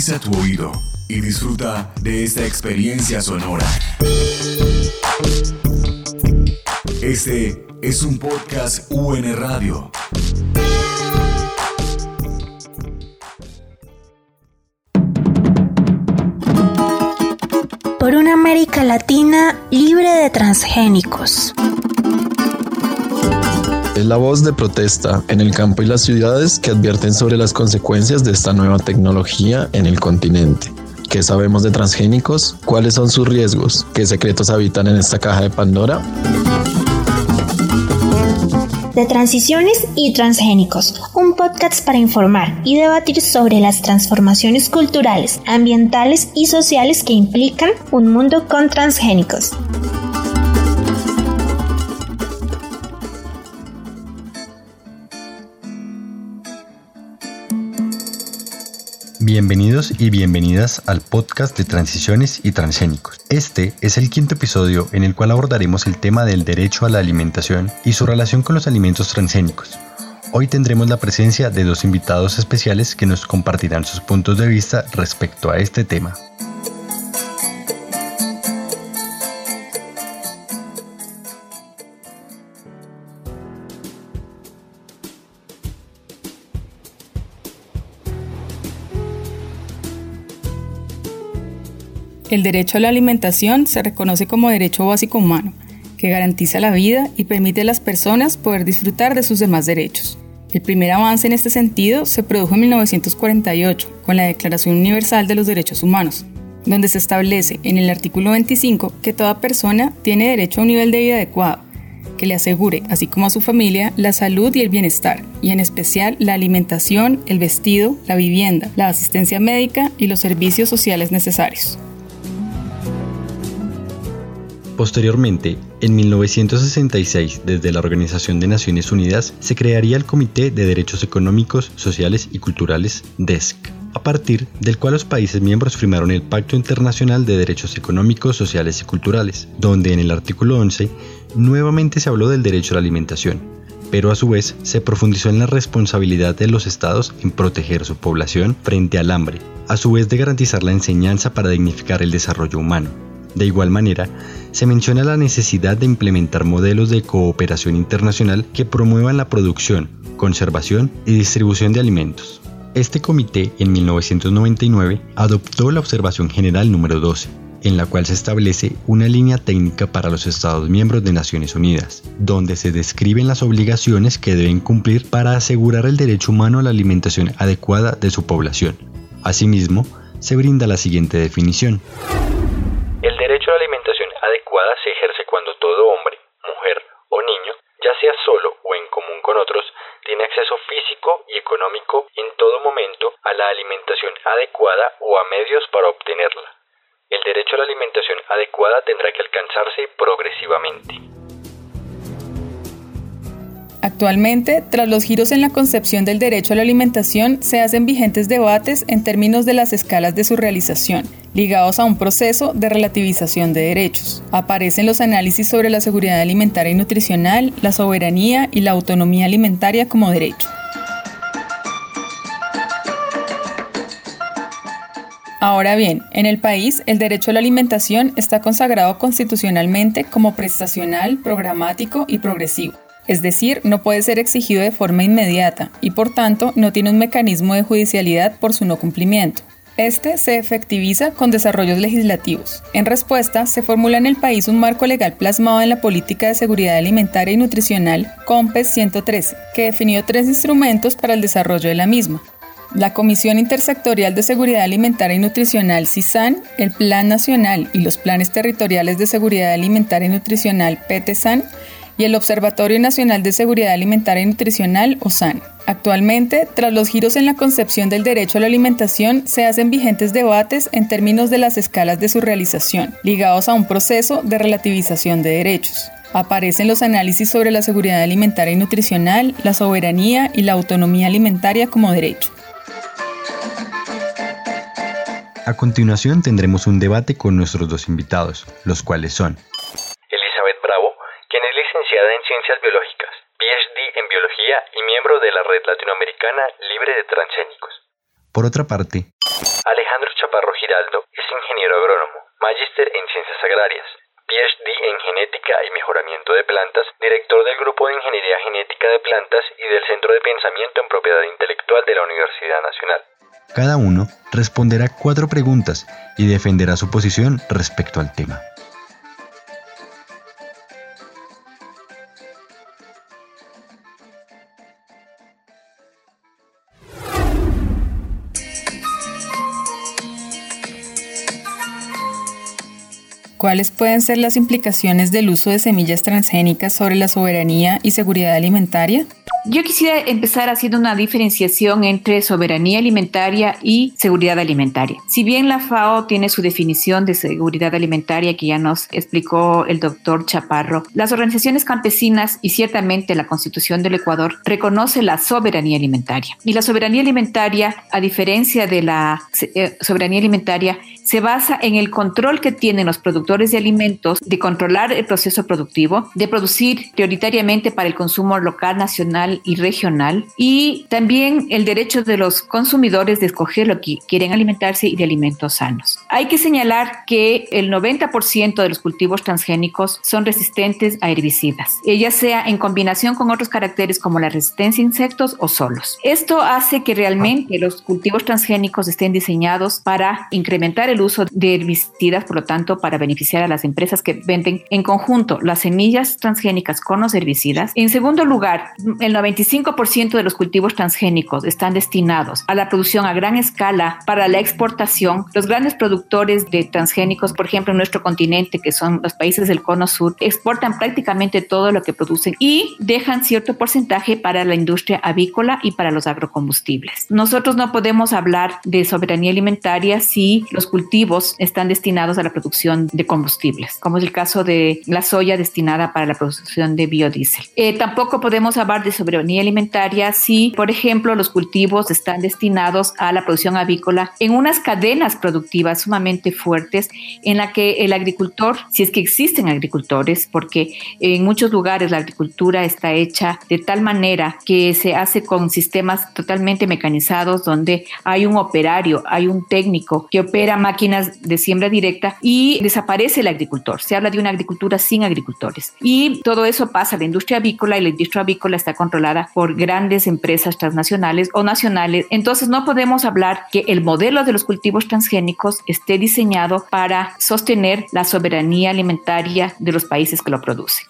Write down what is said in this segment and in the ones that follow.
Agudiza tu oído y disfruta de esta experiencia sonora. Este es un podcast UN Radio. Por una América Latina libre de transgénicos. Es la voz de protesta en el campo y las ciudades que advierten sobre las consecuencias de esta nueva tecnología en el continente. ¿Qué sabemos de transgénicos? ¿Cuáles son sus riesgos? ¿Qué secretos habitan en esta caja de Pandora? De Transiciones y Transgénicos, un podcast para informar y debatir sobre las transformaciones culturales, ambientales y sociales que implican un mundo con transgénicos. Bienvenidos y bienvenidas al podcast de Transiciones y Transgénicos. Este es el quinto episodio en el cual abordaremos el tema del derecho a la alimentación y su relación con los alimentos transgénicos. Hoy tendremos la presencia de dos invitados especiales que nos compartirán sus puntos de vista respecto a este tema. El derecho a la alimentación se reconoce como derecho básico humano, que garantiza la vida y permite a las personas poder disfrutar de sus demás derechos. El primer avance en este sentido se produjo en 1948 con la Declaración Universal de los Derechos Humanos, donde se establece en el artículo 25 que toda persona tiene derecho a un nivel de vida adecuado, que le asegure, así como a su familia, la salud y el bienestar, y en especial la alimentación, el vestido, la vivienda, la asistencia médica y los servicios sociales necesarios. Posteriormente, en 1966, desde la Organización de Naciones Unidas, se crearía el Comité de Derechos Económicos, Sociales y Culturales, DESC, a partir del cual los países miembros firmaron el Pacto Internacional de Derechos Económicos, Sociales y Culturales, donde en el artículo 11 nuevamente se habló del derecho a la alimentación, pero a su vez se profundizó en la responsabilidad de los estados en proteger su población frente al hambre, a su vez de garantizar la enseñanza para dignificar el desarrollo humano. De igual manera, se menciona la necesidad de implementar modelos de cooperación internacional que promuevan la producción, conservación y distribución de alimentos. Este comité en 1999 adoptó la Observación General número 12, en la cual se establece una línea técnica para los Estados miembros de Naciones Unidas, donde se describen las obligaciones que deben cumplir para asegurar el derecho humano a la alimentación adecuada de su población. Asimismo, se brinda la siguiente definición. El derecho a la alimentación adecuada se ejerce cuando todo hombre, mujer o niño, ya sea solo o en común con otros, tiene acceso físico y económico en todo momento a la alimentación adecuada o a medios para obtenerla. El derecho a la alimentación adecuada tendrá que alcanzarse progresivamente. Actualmente, tras los giros en la concepción del derecho a la alimentación, se hacen vigentes debates en términos de las escalas de su realización, ligados a un proceso de relativización de derechos. Aparecen los análisis sobre la seguridad alimentaria y nutricional, la soberanía y la autonomía alimentaria como derecho. Ahora bien, en el país el derecho a la alimentación está consagrado constitucionalmente como prestacional, programático y progresivo es decir, no puede ser exigido de forma inmediata y por tanto no tiene un mecanismo de judicialidad por su no cumplimiento. Este se efectiviza con desarrollos legislativos. En respuesta, se formula en el país un marco legal plasmado en la Política de Seguridad Alimentaria y Nutricional, COMPES 113, que definió tres instrumentos para el desarrollo de la misma. La Comisión Intersectorial de Seguridad Alimentaria y Nutricional, CISAN, el Plan Nacional y los Planes Territoriales de Seguridad Alimentaria y Nutricional, PETESAN, y el Observatorio Nacional de Seguridad Alimentaria y Nutricional, OSAN. Actualmente, tras los giros en la concepción del derecho a la alimentación, se hacen vigentes debates en términos de las escalas de su realización, ligados a un proceso de relativización de derechos. Aparecen los análisis sobre la seguridad alimentaria y nutricional, la soberanía y la autonomía alimentaria como derecho. A continuación tendremos un debate con nuestros dos invitados, los cuales son licenciada en Ciencias Biológicas, PhD en Biología y miembro de la Red Latinoamericana Libre de Transgénicos. Por otra parte, Alejandro Chaparro Giraldo es ingeniero agrónomo, magíster en ciencias agrarias, PhD en genética y mejoramiento de plantas, director del Grupo de Ingeniería Genética de Plantas y del Centro de Pensamiento en Propiedad Intelectual de la Universidad Nacional. cada uno responderá cuatro preguntas y defenderá su posición respecto al tema. ¿Cuáles pueden ser las implicaciones del uso de semillas transgénicas sobre la soberanía y seguridad alimentaria? Yo quisiera empezar haciendo una diferenciación entre soberanía alimentaria y seguridad alimentaria. Si bien la FAO tiene su definición de seguridad alimentaria que ya nos explicó el doctor Chaparro, las organizaciones campesinas y ciertamente la Constitución del Ecuador reconoce la soberanía alimentaria. Y la soberanía alimentaria, a diferencia de la eh, soberanía alimentaria, se basa en el control que tienen los productores de alimentos de controlar el proceso productivo, de producir prioritariamente para el consumo local, nacional y regional y también el derecho de los consumidores de escoger lo que quieren alimentarse y de alimentos sanos. Hay que señalar que el 90% de los cultivos transgénicos son resistentes a herbicidas, ya sea en combinación con otros caracteres como la resistencia a insectos o solos. Esto hace que realmente los cultivos transgénicos estén diseñados para incrementar el uso de herbicidas, por lo tanto, para beneficiar a las empresas que venden en conjunto las semillas transgénicas con los herbicidas. En segundo lugar, el 95% de los cultivos transgénicos están destinados a la producción a gran escala para la exportación. Los grandes productores de transgénicos, por ejemplo, en nuestro continente, que son los países del cono sur, exportan prácticamente todo lo que producen y dejan cierto porcentaje para la industria avícola y para los agrocombustibles. Nosotros no podemos hablar de soberanía alimentaria si los cultivos están destinados a la producción de combustibles, como es el caso de la soya destinada para la producción de biodiesel. Eh, tampoco podemos hablar de soberanía alimentaria si, por ejemplo, los cultivos están destinados a la producción avícola en unas cadenas productivas sumamente fuertes en la que el agricultor, si es que existen agricultores, porque en muchos lugares la agricultura está hecha de tal manera que se hace con sistemas totalmente mecanizados donde hay un operario, hay un técnico que opera máquinas de siembra directa y desaparece el agricultor. Se habla de una agricultura sin agricultores. Y todo eso pasa a la industria avícola y la industria avícola está controlada por grandes empresas transnacionales o nacionales. Entonces no podemos hablar que el modelo de los cultivos transgénicos esté diseñado para sostener la soberanía alimentaria de los países que lo producen.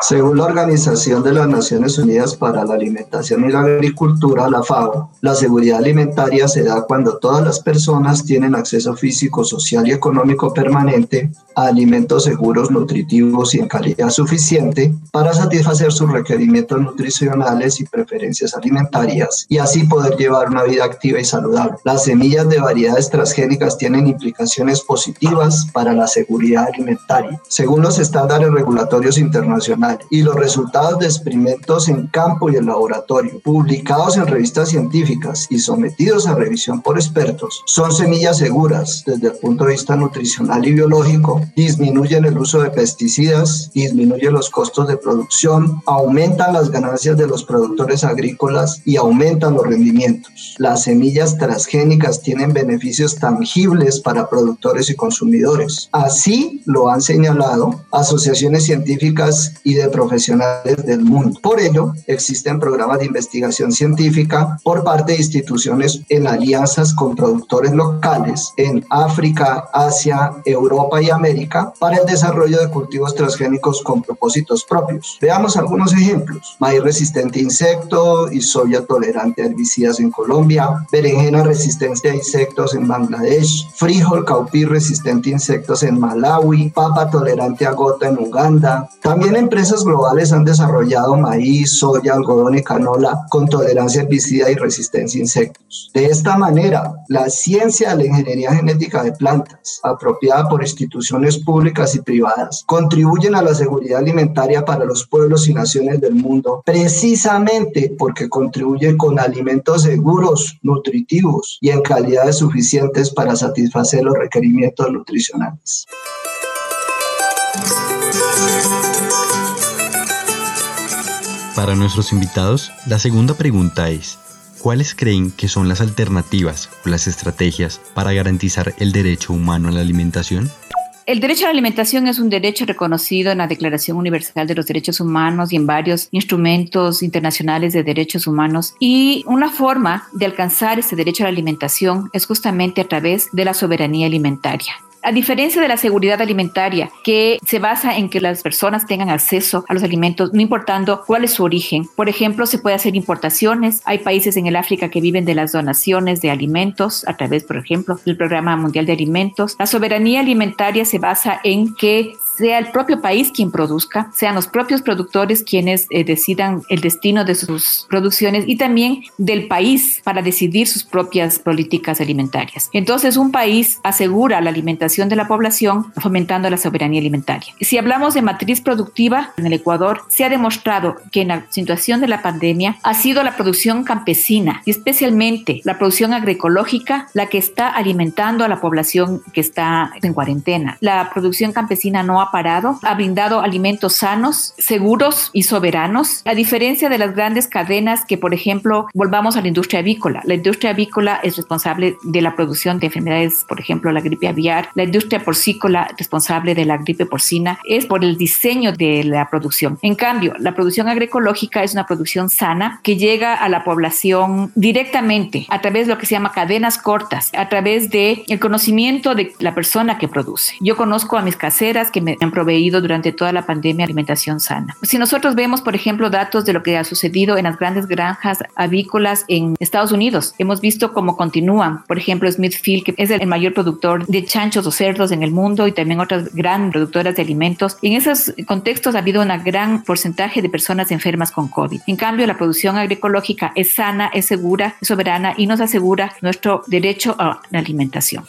Según la Organización de las Naciones Unidas para la Alimentación y la Agricultura, la FAO, la seguridad alimentaria se da cuando todas las personas tienen acceso físico, social y económico permanente a alimentos seguros, nutritivos y en calidad suficiente para satisfacer sus requerimientos nutricionales y preferencias alimentarias y así poder llevar una vida activa y saludable. Las semillas de variedades transgénicas tienen implicaciones positivas para la seguridad alimentaria. Según los estándares regulatorios internacionales, y los resultados de experimentos en campo y en laboratorio, publicados en revistas científicas y sometidos a revisión por expertos, son semillas seguras desde el punto de vista nutricional y biológico, disminuyen el uso de pesticidas, disminuyen los costos de producción, aumentan las ganancias de los productores agrícolas y aumentan los rendimientos. Las semillas transgénicas tienen beneficios tangibles para productores y consumidores. Así lo han señalado asociaciones científicas y de profesionales del mundo. Por ello, existen programas de investigación científica por parte de instituciones en alianzas con productores locales en África, Asia, Europa y América para el desarrollo de cultivos transgénicos con propósitos propios. Veamos algunos ejemplos. Maíz resistente a insectos y soya tolerante a herbicidas en Colombia, berenjena resistente a insectos en Bangladesh, frijol caupí resistente a insectos en Malawi, papa tolerante a gota en Uganda. También empresas empresas globales han desarrollado maíz, soya, algodón y canola con tolerancia a herbicida y resistencia a insectos. De esta manera, la ciencia de la ingeniería genética de plantas, apropiada por instituciones públicas y privadas, contribuyen a la seguridad alimentaria para los pueblos y naciones del mundo, precisamente porque contribuyen con alimentos seguros, nutritivos y en calidades suficientes para satisfacer los requerimientos nutricionales. Para nuestros invitados, la segunda pregunta es, ¿cuáles creen que son las alternativas o las estrategias para garantizar el derecho humano a la alimentación? El derecho a la alimentación es un derecho reconocido en la Declaración Universal de los Derechos Humanos y en varios instrumentos internacionales de derechos humanos. Y una forma de alcanzar ese derecho a la alimentación es justamente a través de la soberanía alimentaria. A diferencia de la seguridad alimentaria, que se basa en que las personas tengan acceso a los alimentos, no importando cuál es su origen. Por ejemplo, se puede hacer importaciones. Hay países en el África que viven de las donaciones de alimentos a través, por ejemplo, del Programa Mundial de Alimentos. La soberanía alimentaria se basa en que sea el propio país quien produzca, sean los propios productores quienes eh, decidan el destino de sus producciones y también del país para decidir sus propias políticas alimentarias. Entonces, un país asegura la alimentación de la población fomentando la soberanía alimentaria. Si hablamos de matriz productiva en el Ecuador, se ha demostrado que en la situación de la pandemia ha sido la producción campesina y especialmente la producción agroecológica la que está alimentando a la población que está en cuarentena. La producción campesina no ha parado, ha brindado alimentos sanos, seguros y soberanos, a diferencia de las grandes cadenas que, por ejemplo, volvamos a la industria avícola. La industria avícola es responsable de la producción de enfermedades, por ejemplo, la gripe aviar. La industria porcícola, responsable de la gripe porcina, es por el diseño de la producción. En cambio, la producción agroecológica es una producción sana que llega a la población directamente a través de lo que se llama cadenas cortas, a través de el conocimiento de la persona que produce. Yo conozco a mis caseras que me han proveído durante toda la pandemia alimentación sana. Si nosotros vemos, por ejemplo, datos de lo que ha sucedido en las grandes granjas avícolas en Estados Unidos, hemos visto cómo continúan. Por ejemplo, Smithfield, que es el mayor productor de chanchos cerdos en el mundo y también otras gran productoras de alimentos. En esos contextos ha habido un gran porcentaje de personas enfermas con COVID. En cambio, la producción agroecológica es sana, es segura, es soberana y nos asegura nuestro derecho a la alimentación.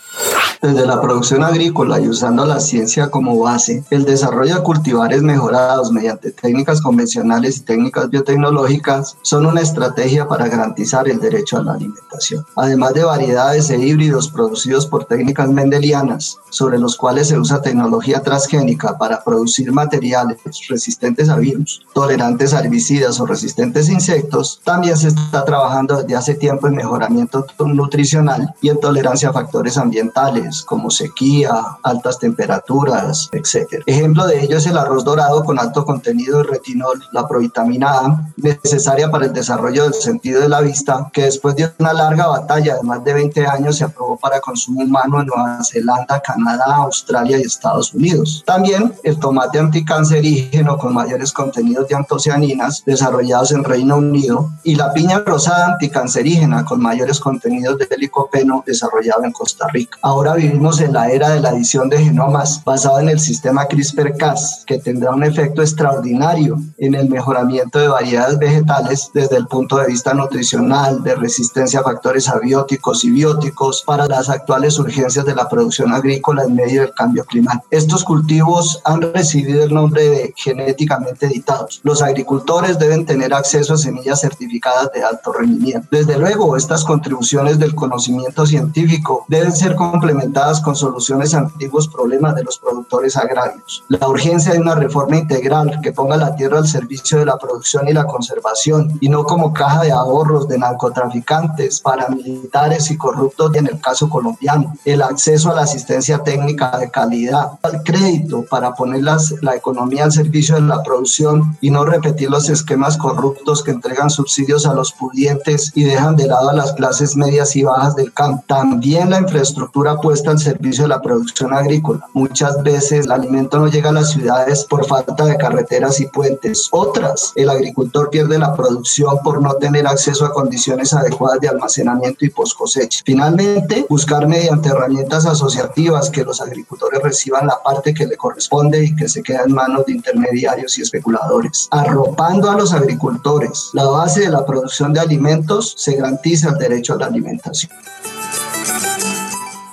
Desde la producción agrícola y usando la ciencia como base, el desarrollo de cultivares mejorados mediante técnicas convencionales y técnicas biotecnológicas son una estrategia para garantizar el derecho a la alimentación. Además de variedades e híbridos producidos por técnicas mendelianas, sobre los cuales se usa tecnología transgénica para producir materiales resistentes a virus, tolerantes a herbicidas o resistentes a insectos, también se está trabajando desde hace tiempo en mejoramiento nutricional y en tolerancia a factores ambientales como sequía, altas temperaturas, etc. Ejemplo de ello es el arroz dorado con alto contenido de retinol, la provitamina A, necesaria para el desarrollo del sentido de la vista, que después de una larga batalla de más de 20 años se aprobó para consumo humano en Nueva Zelanda, Canadá, Australia y Estados Unidos. También el tomate anticancerígeno con mayores contenidos de antocianinas desarrollados en Reino Unido y la piña rosada anticancerígena con mayores contenidos de licopeno desarrollado en Costa Rica. Ahora vivimos en la era de la edición de genomas basado en el sistema CRISPR-Cas, que tendrá un efecto extraordinario en el mejoramiento de variedades vegetales desde el punto de vista nutricional, de resistencia a factores abióticos y bióticos para las actuales urgencias de la producción agrícola en medio del cambio climático. Estos cultivos han recibido el nombre de genéticamente editados. Los agricultores deben tener acceso a semillas certificadas de alto rendimiento. Desde luego, estas contribuciones del conocimiento científico deben ser complementadas con soluciones a antiguos problemas de los productores agrarios. La urgencia de una reforma integral que ponga la tierra al servicio de la producción y la conservación y no como caja de ahorros de narcotraficantes, paramilitares y corruptos en el caso colombiano. El acceso a la asistencia técnica de calidad, al crédito para poner la economía al servicio de la producción y no repetir los esquemas corruptos que entregan subsidios a los pudientes y dejan de lado a las clases medias y bajas del campo. También la infraestructura puesta al servicio de la producción agrícola. Muchas veces el alimento no llega a las ciudades por falta de carreteras y puentes. Otras, el agricultor pierde la producción por no tener acceso a condiciones adecuadas de almacenamiento y post cosecha. Finalmente, buscar mediante herramientas asociativas que los agricultores reciban la parte que le corresponde y que se queda en manos de intermediarios y especuladores. Arropando a los agricultores, la base de la producción de alimentos se garantiza el derecho a la alimentación.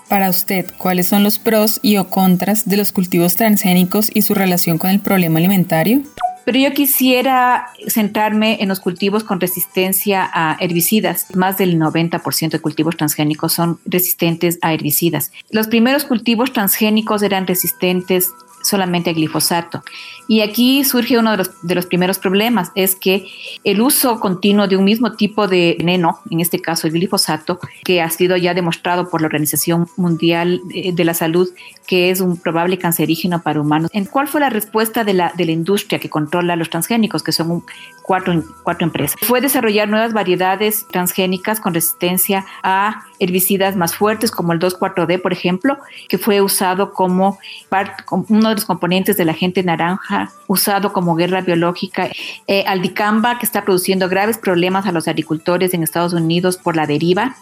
Para usted, ¿cuáles son los pros y o contras de los cultivos transgénicos y su relación con el problema alimentario? Pero yo quisiera centrarme en los cultivos con resistencia a herbicidas. Más del 90% de cultivos transgénicos son resistentes a herbicidas. Los primeros cultivos transgénicos eran resistentes solamente a glifosato. Y aquí surge uno de los, primeros problemas, es que el uso continuo de un mismo tipo de veneno, en este caso el glifosato, que ha sido ya demostrado por la Organización Mundial de la Salud que es un probable cancerígeno para humanos. ¿En cuál fue la respuesta de la, de la industria que controla los transgénicos, que son cuatro, cuatro empresas? Fue desarrollar nuevas variedades transgénicas con resistencia a herbicidas más fuertes, como el 2,4-D, por ejemplo, que fue usado como, como uno de los componentes de la gente naranja, usado como guerra biológica. Eh, aldicamba, que está produciendo graves problemas a los agricultores en Estados Unidos por la deriva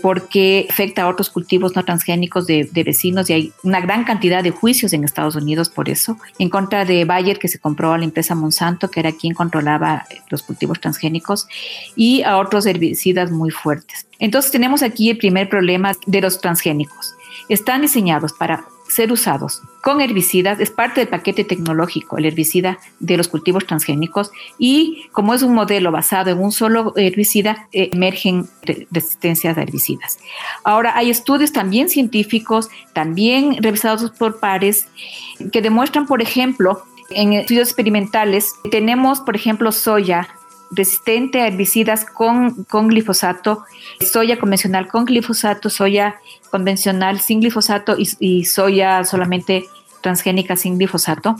porque afecta a otros cultivos no transgénicos de, vecinos y hay una gran cantidad de juicios en Estados Unidos por eso, en contra de Bayer que se compró a la empresa Monsanto, que era quien controlaba los cultivos transgénicos, y a otros herbicidas muy fuertes. Entonces tenemos aquí el primer problema de los transgénicos. Están diseñados para ser usados con herbicidas, es parte del paquete tecnológico, el herbicida de los cultivos transgénicos, y como es un modelo basado en un solo herbicida, eh, emergen resistencias a herbicidas. Ahora, hay estudios también científicos, también revisados por pares, que demuestran, por ejemplo, en estudios experimentales, tenemos, por ejemplo, soya resistente a herbicidas con, con glifosato, soya convencional con glifosato, soya convencional sin glifosato y, soya solamente transgénica sin glifosato.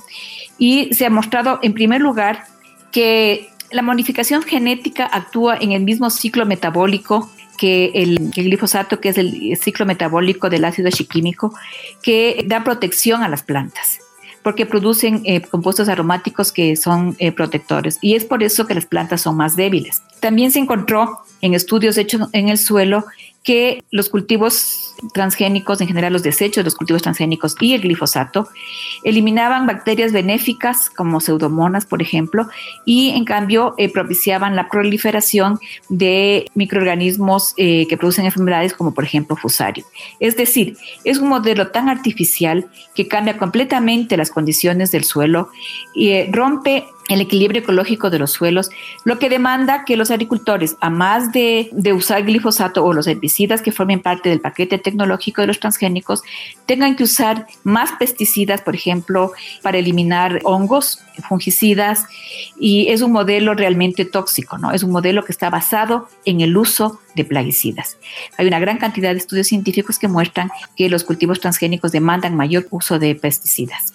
Y se ha mostrado, en primer lugar, que la modificación genética actúa en el mismo ciclo metabólico que el, glifosato, que es el ciclo metabólico del ácido chiquímico, que da protección a las plantas porque producen eh, compuestos aromáticos que son eh, protectores y es por eso que las plantas son más débiles. También se encontró en estudios hechos en el suelo que los cultivos transgénicos, en general los desechos de los cultivos transgénicos y el glifosato, eliminaban bacterias benéficas como pseudomonas, por ejemplo, y en cambio eh, propiciaban la proliferación de microorganismos eh, que producen enfermedades como por ejemplo fusario. Es decir, es un modelo tan artificial que cambia completamente las condiciones del suelo y eh, rompe el equilibrio ecológico de los suelos, lo que demanda que los agricultores, a más de, usar glifosato o los herbicidas que formen parte del paquete tecnológico de los transgénicos, tengan que usar más pesticidas, por ejemplo, para eliminar hongos, fungicidas, y es un modelo realmente tóxico, ¿no? Es un modelo que está basado en el uso de plaguicidas. Hay una gran cantidad de estudios científicos que muestran que los cultivos transgénicos demandan mayor uso de pesticidas.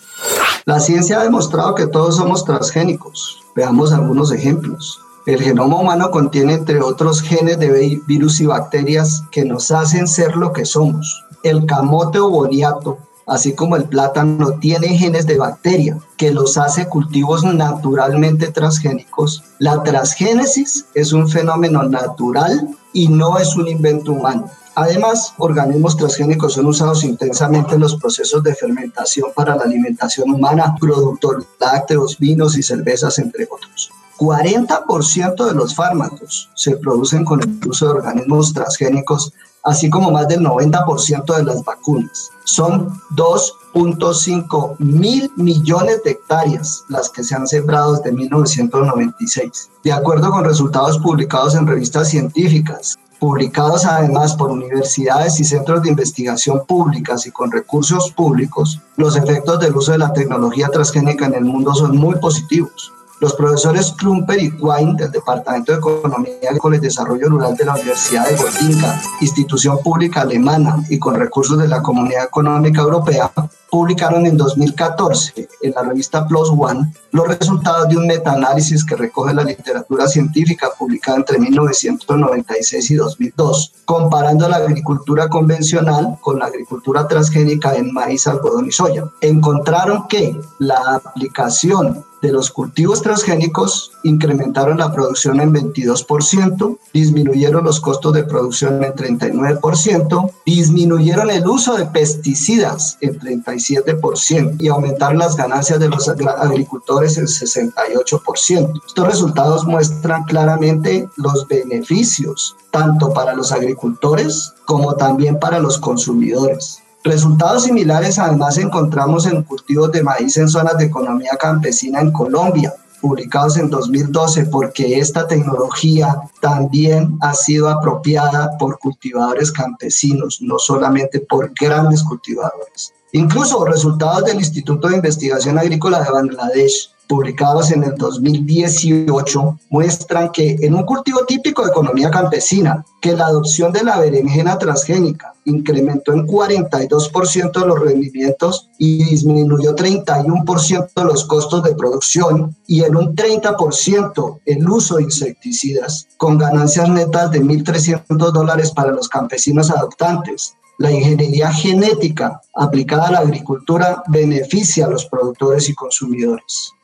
La ciencia ha demostrado que todos somos transgénicos. Veamos algunos ejemplos. El genoma humano contiene, entre otros, genes de virus y bacterias que nos hacen ser lo que somos. El camote o boniato, así como el plátano, tiene genes de bacteria que los hace cultivos naturalmente transgénicos. La transgénesis es un fenómeno natural y no es un invento humano. Además, organismos transgénicos son usados intensamente en los procesos de fermentación para la alimentación humana, productos lácteos, vinos y cervezas, entre otros. 40% de los fármacos se producen con el uso de organismos transgénicos, así como más del 90% de las vacunas. Son 2.5 mil millones de hectáreas las que se han sembrado desde 1996. De acuerdo con resultados publicados en revistas científicas, publicados además por universidades y centros de investigación públicas y con recursos públicos, los efectos del uso de la tecnología transgénica en el mundo son muy positivos. Los profesores Klumper y Quine del Departamento de Economía Agrícola y Desarrollo Rural de la Universidad de Gotinga, institución pública alemana y con recursos de la Comunidad Económica Europea, publicaron en 2014 en la revista Plus One los resultados de un metaanálisis que recoge la literatura científica publicada entre 1996 y 2002, comparando la agricultura convencional con la agricultura transgénica en maíz, algodón y soya. Encontraron que la aplicación de los cultivos transgénicos incrementaron la producción en 22%, disminuyeron los costos de producción en 39%, disminuyeron el uso de pesticidas en 37% y aumentaron las ganancias de los agricultores en 68%. Estos resultados muestran claramente los beneficios tanto para los agricultores como también para los consumidores. Resultados similares además encontramos en cultivos de maíz en zonas de economía campesina en Colombia, publicados en 2012, porque esta tecnología también ha sido apropiada por cultivadores campesinos, no solamente por grandes cultivadores. Incluso resultados del Instituto de Investigación Agrícola de Bangladesh publicados en el 2018 muestran que en un cultivo típico de economía campesina, que la adopción de la berenjena transgénica incrementó en 42% los rendimientos y disminuyó 31% los costos de producción y en un 30% el uso de insecticidas, con ganancias netas de 1.300 dólares para los campesinos adoptantes. La ingeniería genética aplicada a la agricultura beneficia a los productores y consumidores.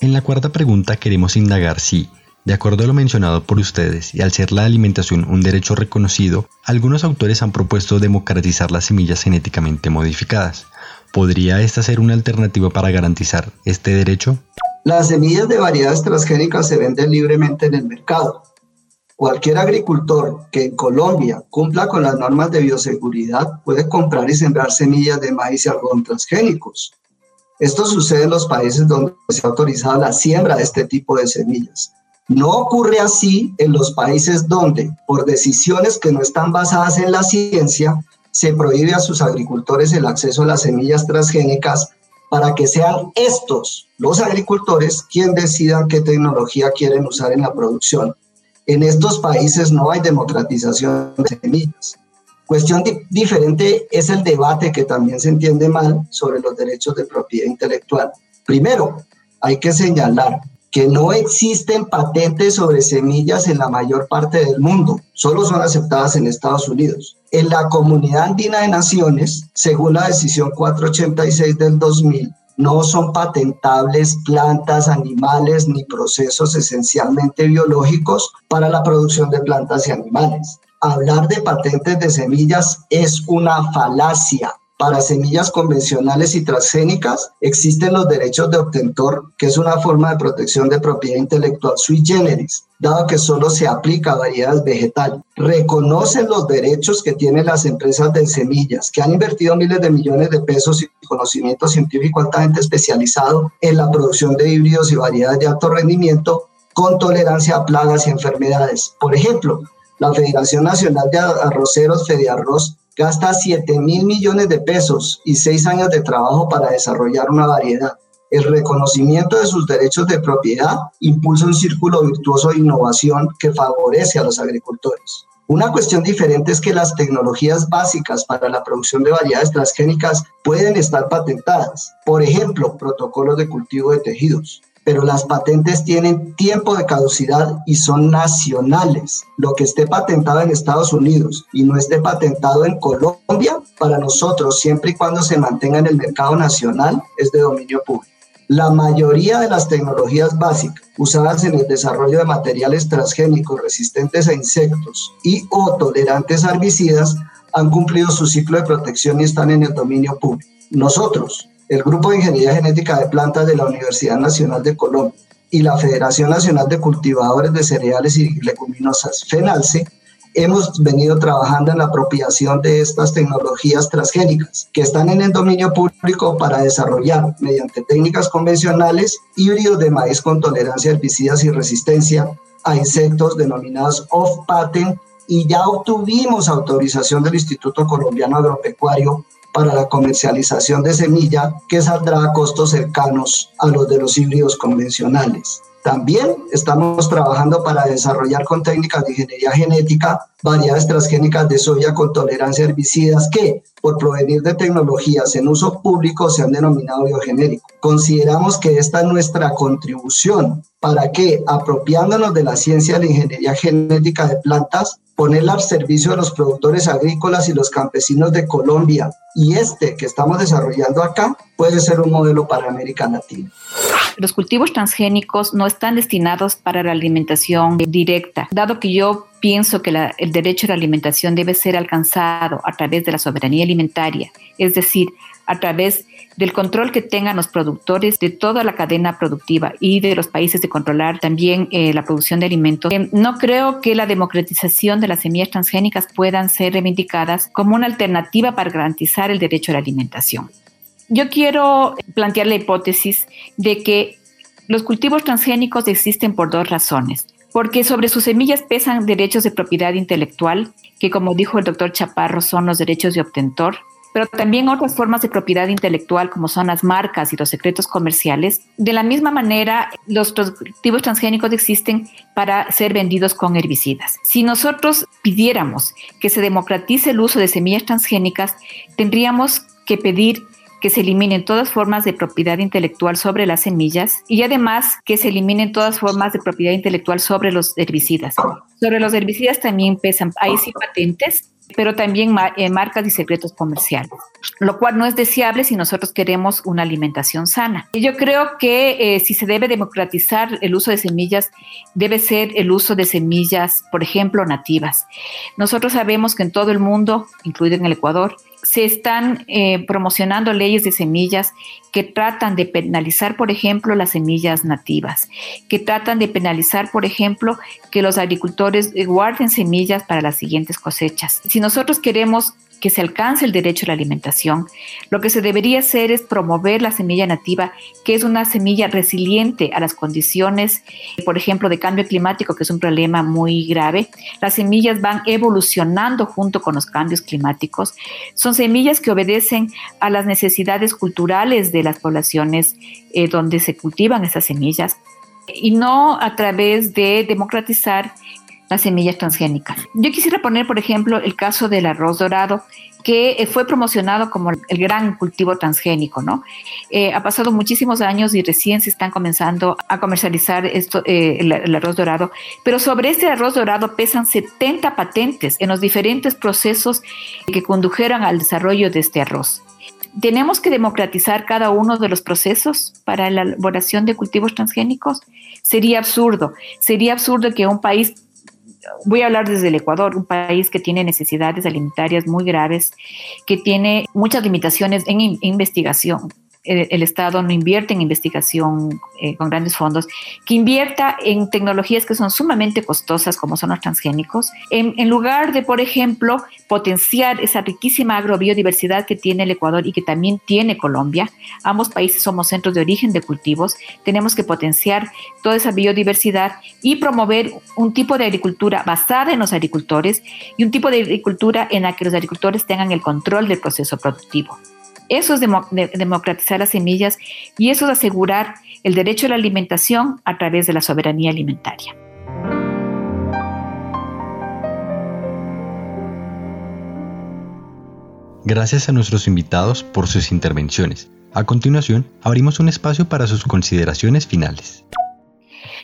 En la cuarta pregunta queremos indagar si, de acuerdo a lo mencionado por ustedes y al ser la alimentación un derecho reconocido, algunos autores han propuesto democratizar las semillas genéticamente modificadas. ¿Podría esta ser una alternativa para garantizar este derecho? Las semillas de variedades transgénicas se venden libremente en el mercado. Cualquier agricultor que en Colombia cumpla con las normas de bioseguridad puede comprar y sembrar semillas de maíz y algodón transgénicos. Esto sucede en los países donde se ha autorizado la siembra de este tipo de semillas. No ocurre así en los países donde, por decisiones que no están basadas en la ciencia, se prohíbe a sus agricultores el acceso a las semillas transgénicas para que sean estos, los agricultores, quienes decidan qué tecnología quieren usar en la producción. En estos países no hay democratización de semillas. Cuestión diferente es el debate que también se entiende mal sobre los derechos de propiedad intelectual. Primero, hay que señalar que no existen patentes sobre semillas en la mayor parte del mundo, solo son aceptadas en Estados Unidos. En la Comunidad Andina de Naciones, según la decisión 486 del 2000, no son patentables plantas, animales ni procesos esencialmente biológicos para la producción de plantas y animales hablar de patentes de semillas es una falacia. Para semillas convencionales y transgénicas existen los derechos de obtentor, que es una forma de protección de propiedad intelectual sui generis, dado que solo se aplica a variedades vegetales. Reconocen los derechos que tienen las empresas de semillas, que han invertido miles de millones de pesos y conocimiento científico altamente especializado en la producción de híbridos y variedades de alto rendimiento con tolerancia a plagas y enfermedades. Por ejemplo, la Federación Nacional de Arroceros, Fediarroz, gasta 7 mil millones de pesos y seis años de trabajo para desarrollar una variedad. El reconocimiento de sus derechos de propiedad impulsa un círculo virtuoso de innovación que favorece a los agricultores. Una cuestión diferente es que las tecnologías básicas para la producción de variedades transgénicas pueden estar patentadas. Por ejemplo, protocolos de cultivo de tejidos pero las patentes tienen tiempo de caducidad y son nacionales. Lo que esté patentado en Estados Unidos y no esté patentado en Colombia, para nosotros, siempre y cuando se mantenga en el mercado nacional, es de dominio público. La mayoría de las tecnologías básicas usadas en el desarrollo de materiales transgénicos resistentes a insectos y o tolerantes a herbicidas han cumplido su ciclo de protección y están en el dominio público. Nosotros, el Grupo de Ingeniería Genética de Plantas de la Universidad Nacional de Colombia y la Federación Nacional de Cultivadores de Cereales y Leguminosas, FENALCE, hemos venido trabajando en la apropiación de estas tecnologías transgénicas que están en el dominio público para desarrollar, mediante técnicas convencionales, híbridos de maíz con tolerancia a herbicidas y resistencia a insectos denominados off-patent y ya obtuvimos autorización del Instituto Colombiano Agropecuario para la comercialización de semilla que saldrá a costos cercanos a los de los híbridos convencionales. También estamos trabajando para desarrollar con técnicas de ingeniería genética variedades transgénicas de soya con tolerancia a herbicidas que, por provenir de tecnologías en uso público, se han denominado biogenéricos. Consideramos que esta es nuestra contribución para que, apropiándonos de la ciencia de la ingeniería genética de plantas, ponerla al servicio de los productores agrícolas y los campesinos de Colombia. Y este que estamos desarrollando acá puede ser un modelo para América Latina. Los cultivos transgénicos no están destinados para la alimentación directa, dado que yo pienso que el derecho a la alimentación debe ser alcanzado a través de la soberanía alimentaria, es decir, a través del control que tengan los productores de toda la cadena productiva y de los países de controlar también eh, la producción de alimentos. Eh, no creo que la democratización de las semillas transgénicas puedan ser reivindicadas como una alternativa para garantizar el derecho a la alimentación. Yo quiero plantear la hipótesis de que los cultivos transgénicos existen por dos razones. porque sobre sus semillas pesan derechos de propiedad intelectual, que como dijo el doctor Chaparro son los derechos de obtentor, pero también otras formas de propiedad intelectual como son las marcas y los secretos comerciales. De la misma manera, los cultivos transgénicos existen para ser vendidos con herbicidas. Si nosotros pidiéramos que se democratice el uso de semillas transgénicas, tendríamos que pedir que se eliminen todas formas de propiedad intelectual sobre las semillas y además que se eliminen todas formas de propiedad intelectual sobre los herbicidas. Sobre los herbicidas también pesan, hay sí patentes, pero también eh, marcas y secretos comerciales, lo cual no es deseable si nosotros queremos una alimentación sana. Yo creo que eh, si se debe democratizar el uso de semillas, debe ser el uso de semillas, por ejemplo, nativas. Nosotros sabemos que en todo el mundo, incluido en el Ecuador, se están eh, promocionando leyes de semillas que tratan de penalizar, por ejemplo, las semillas nativas, que tratan de penalizar, por ejemplo, que los agricultores guarden semillas para las siguientes cosechas. Si nosotros queremos que se alcance el derecho a la alimentación, lo que se debería hacer es promover la semilla nativa, que es una semilla resiliente a las condiciones, por ejemplo, de cambio climático, que es un problema muy grave. Las semillas van evolucionando junto con los cambios climáticos. Son semillas que obedecen a las necesidades culturales de las poblaciones eh, donde se cultivan esas semillas y no a través de democratizar las semillas transgénicas. Yo quisiera poner, por ejemplo, el caso del arroz dorado, que eh, fue promocionado como el gran cultivo transgénico, ¿no? Eh, ha pasado muchísimos años y recién se están comenzando a comercializar esto, eh, el, arroz dorado, pero sobre este arroz dorado pesan 70 patentes en los diferentes procesos que condujeron al desarrollo de este arroz. ¿Tenemos que democratizar cada uno de los procesos para la elaboración de cultivos transgénicos? Sería absurdo. Sería absurdo que un país voy a hablar desde el Ecuador, un país que tiene necesidades alimentarias muy graves, que tiene muchas limitaciones en investigación, el, Estado no invierte en investigación eh, con grandes fondos, que invierta en tecnologías que son sumamente costosas, como son los transgénicos, en, lugar de, por ejemplo, potenciar esa riquísima agrobiodiversidad que tiene el Ecuador y que también tiene Colombia. Ambos países somos centros de origen de cultivos. Tenemos que potenciar toda esa biodiversidad y promover un tipo de agricultura basada en los agricultores y un tipo de agricultura en la que los agricultores tengan el control del proceso productivo. Eso es democratizar las semillas y eso es asegurar el derecho a la alimentación a través de la soberanía alimentaria. Gracias a nuestros invitados por sus intervenciones. A continuación, abrimos un espacio para sus consideraciones finales.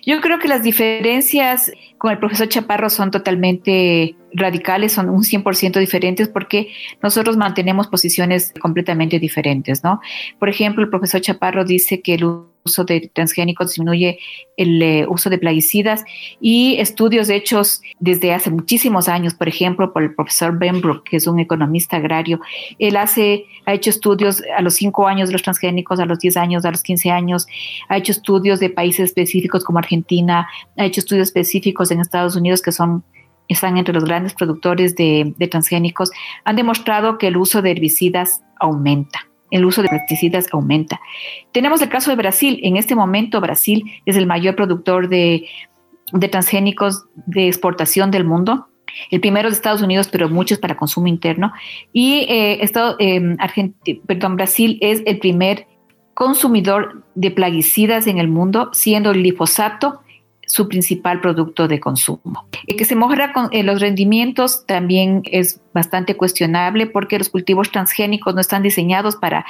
Yo creo que las diferencias con el profesor Chaparro son totalmente radicales, son un 100% diferentes porque nosotros mantenemos posiciones completamente diferentes, ¿no? Por ejemplo, el profesor Chaparro dice que el uso de transgénicos disminuye el eh, uso de plaguicidas y estudios hechos desde hace muchísimos años, por ejemplo, por el profesor Benbrook, que es un economista agrario. Él hace, ha hecho estudios a los 5 años de los transgénicos, a los 10 años, a los 15 años, ha hecho estudios de países específicos como Argentina, ha hecho estudios específicos en Estados Unidos que son están entre los grandes productores de, de transgénicos, han demostrado que el uso de herbicidas aumenta el uso de pesticidas aumenta. Tenemos el caso de Brasil. En este momento Brasil es el mayor productor de, transgénicos de exportación del mundo. El primero de Estados Unidos, pero muchos para consumo interno. Y eh, Estado, eh, perdón, Brasil es el primer consumidor de plaguicidas en el mundo, siendo el glifosato su principal producto de consumo. El que se mejora eh, los rendimientos también es bastante cuestionable porque los cultivos transgénicos no están diseñados para,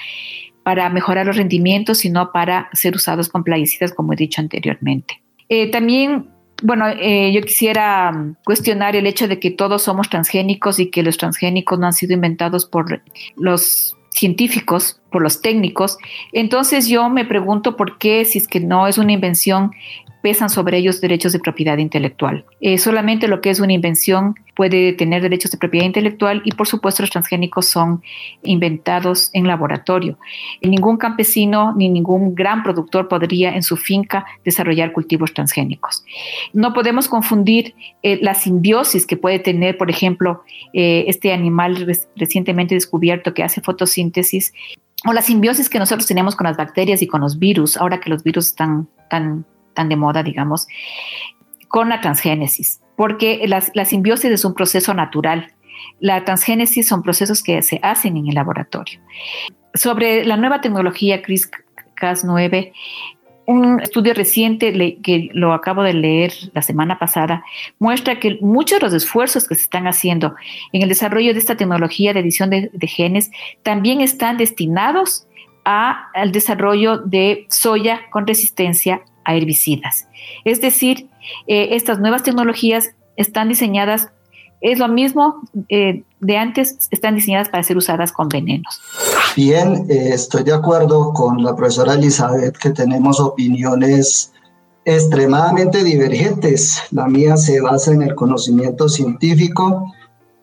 para mejorar los rendimientos, sino para ser usados con plaguicidas, como he dicho anteriormente. Eh, también bueno, eh, yo quisiera cuestionar el hecho de que todos somos transgénicos y que los transgénicos no han sido inventados por los científicos, por los técnicos. Entonces yo me pregunto por qué, si es que no es una invención, pesan sobre ellos derechos de propiedad intelectual. Eh, solamente lo que es una invención puede tener derechos de propiedad intelectual y por supuesto los transgénicos son inventados en laboratorio. ningún campesino ni ningún gran productor podría en su finca desarrollar cultivos transgénicos. No podemos confundir eh, la simbiosis que puede tener, por ejemplo, eh, este animal recientemente descubierto que hace fotosíntesis o la simbiosis que nosotros tenemos con las bacterias y con los virus, ahora que los virus están tan de moda, digamos, con la transgénesis, porque la, simbiosis es un proceso natural. La transgénesis son procesos que se hacen en el laboratorio. Sobre la nueva tecnología CRISPR-Cas9, un estudio reciente que lo acabo de leer la semana pasada muestra que muchos de los esfuerzos que se están haciendo en el desarrollo de esta tecnología de edición de, genes también están destinados al desarrollo de soya con resistencia a herbicidas. Es decir, eh, estas nuevas tecnologías están diseñadas es lo mismo eh, de antes, están diseñadas para ser usadas con venenos. Bien, eh, estoy de acuerdo con la profesora Elizabeth que tenemos opiniones extremadamente divergentes. La mía se basa en el conocimiento científico,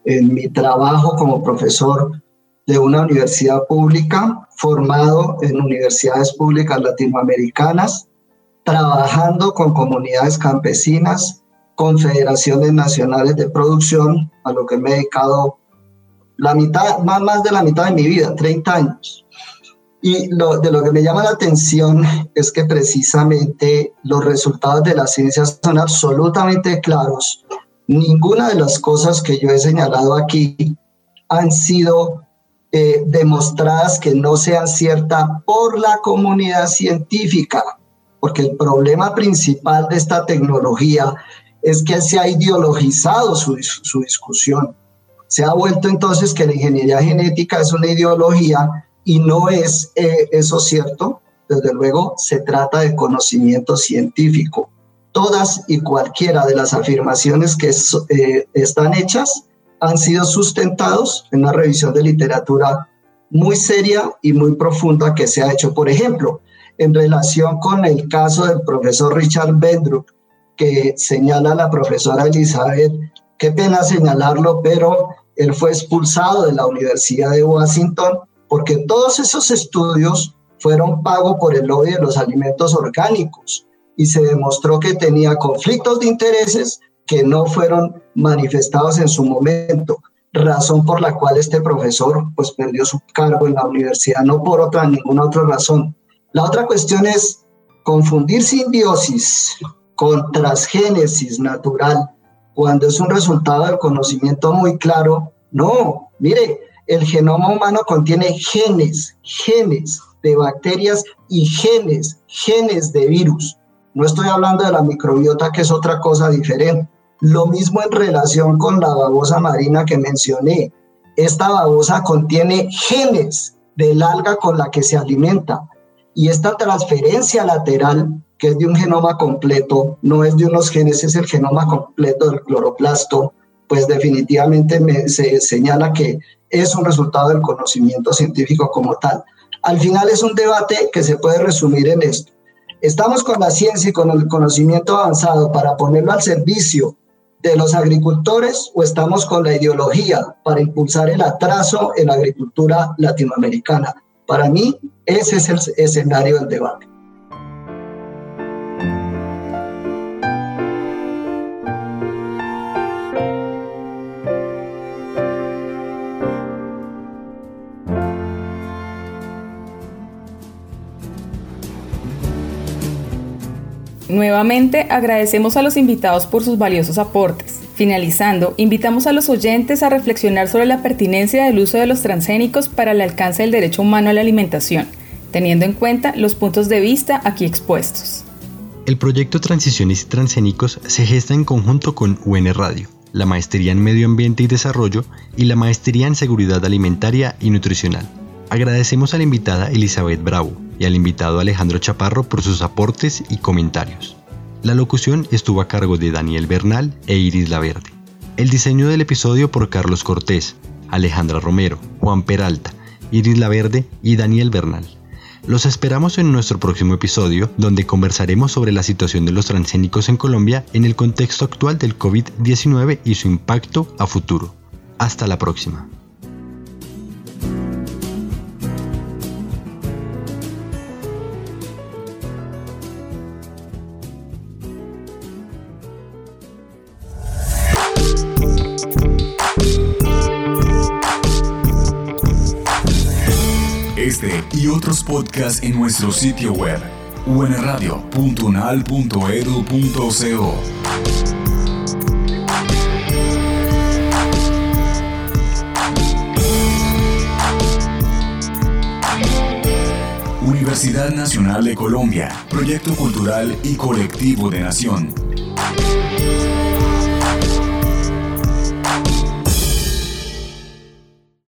en mi trabajo como profesor de una universidad pública, formado en universidades públicas latinoamericanas, trabajando con comunidades campesinas, confederaciones nacionales de producción, a lo que me he dedicado la mitad, más, más de la mitad de mi vida, 30 años. Y lo, de lo que me llama la atención es que precisamente los resultados de la ciencia son absolutamente claros. Ninguna de las cosas que yo he señalado aquí han sido eh, demostradas que no sean ciertas por la comunidad científica, porque el problema principal de esta tecnología es que se ha ideologizado su, su discusión. Se ha vuelto entonces que la ingeniería genética es una ideología y no es eh, eso cierto. Desde luego se trata de conocimiento científico. Todas y cualquiera de las afirmaciones que eh, están hechas han sido sustentados en una revisión de literatura muy seria y muy profunda que se ha hecho. Por ejemplo, en relación con el caso del profesor Richard Bendruck, que señala la profesora Elizabeth, qué pena señalarlo, pero él fue expulsado de la Universidad de Washington porque todos esos estudios fueron pagos por el lobby de los alimentos orgánicos y se demostró que tenía conflictos de intereses que no fueron manifestados en su momento, razón por la cual este profesor pues perdió su cargo en la universidad, no por otra ninguna otra razón. La otra cuestión es confundir simbiosis con transgénesis natural, cuando es un resultado del conocimiento muy claro. No, mire, el genoma humano contiene genes, genes de bacterias y genes, genes de virus. No estoy hablando de la microbiota, que es otra cosa diferente. Lo mismo en relación con la babosa marina que mencioné. Esta babosa contiene genes del alga con la que se alimenta. Y esta transferencia lateral que es de un genoma completo, no es de unos genes, es el genoma completo del cloroplasto, pues definitivamente me, se señala que es un resultado del conocimiento científico como tal. Al final es un debate que se puede resumir en esto. ¿Estamos con la ciencia y con el conocimiento avanzado para ponerlo al servicio de los agricultores o estamos con la ideología para impulsar el atraso en la agricultura latinoamericana? Para mí, ese es el escenario del debate. Nuevamente agradecemos a los invitados por sus valiosos aportes. Finalizando, invitamos a los oyentes a reflexionar sobre la pertinencia del uso de los transgénicos para el alcance del derecho humano a la alimentación, teniendo en cuenta los puntos de vista aquí expuestos. El proyecto Transiciones y Transgénicos se gesta en conjunto con UN Radio, la Maestría en Medio Ambiente y Desarrollo y la Maestría en Seguridad Alimentaria y Nutricional. Agradecemos a la invitada Elizabeth Bravo y al invitado Alejandro Chaparro por sus aportes y comentarios. La locución estuvo a cargo de Daniel Bernal e Iris Laverde. El diseño del episodio por Carlos Cortés, Alejandra Romero, Juan Peralta, Iris Laverde y Daniel Bernal. Los esperamos en nuestro próximo episodio, donde conversaremos sobre la situación de los transgénicos en Colombia en el contexto actual del COVID-19 y su impacto a futuro. Hasta la próxima. en nuestro sitio web unradio.unal.edu.co. Universidad Nacional de Colombia, Proyecto Cultural y Colectivo de Nación.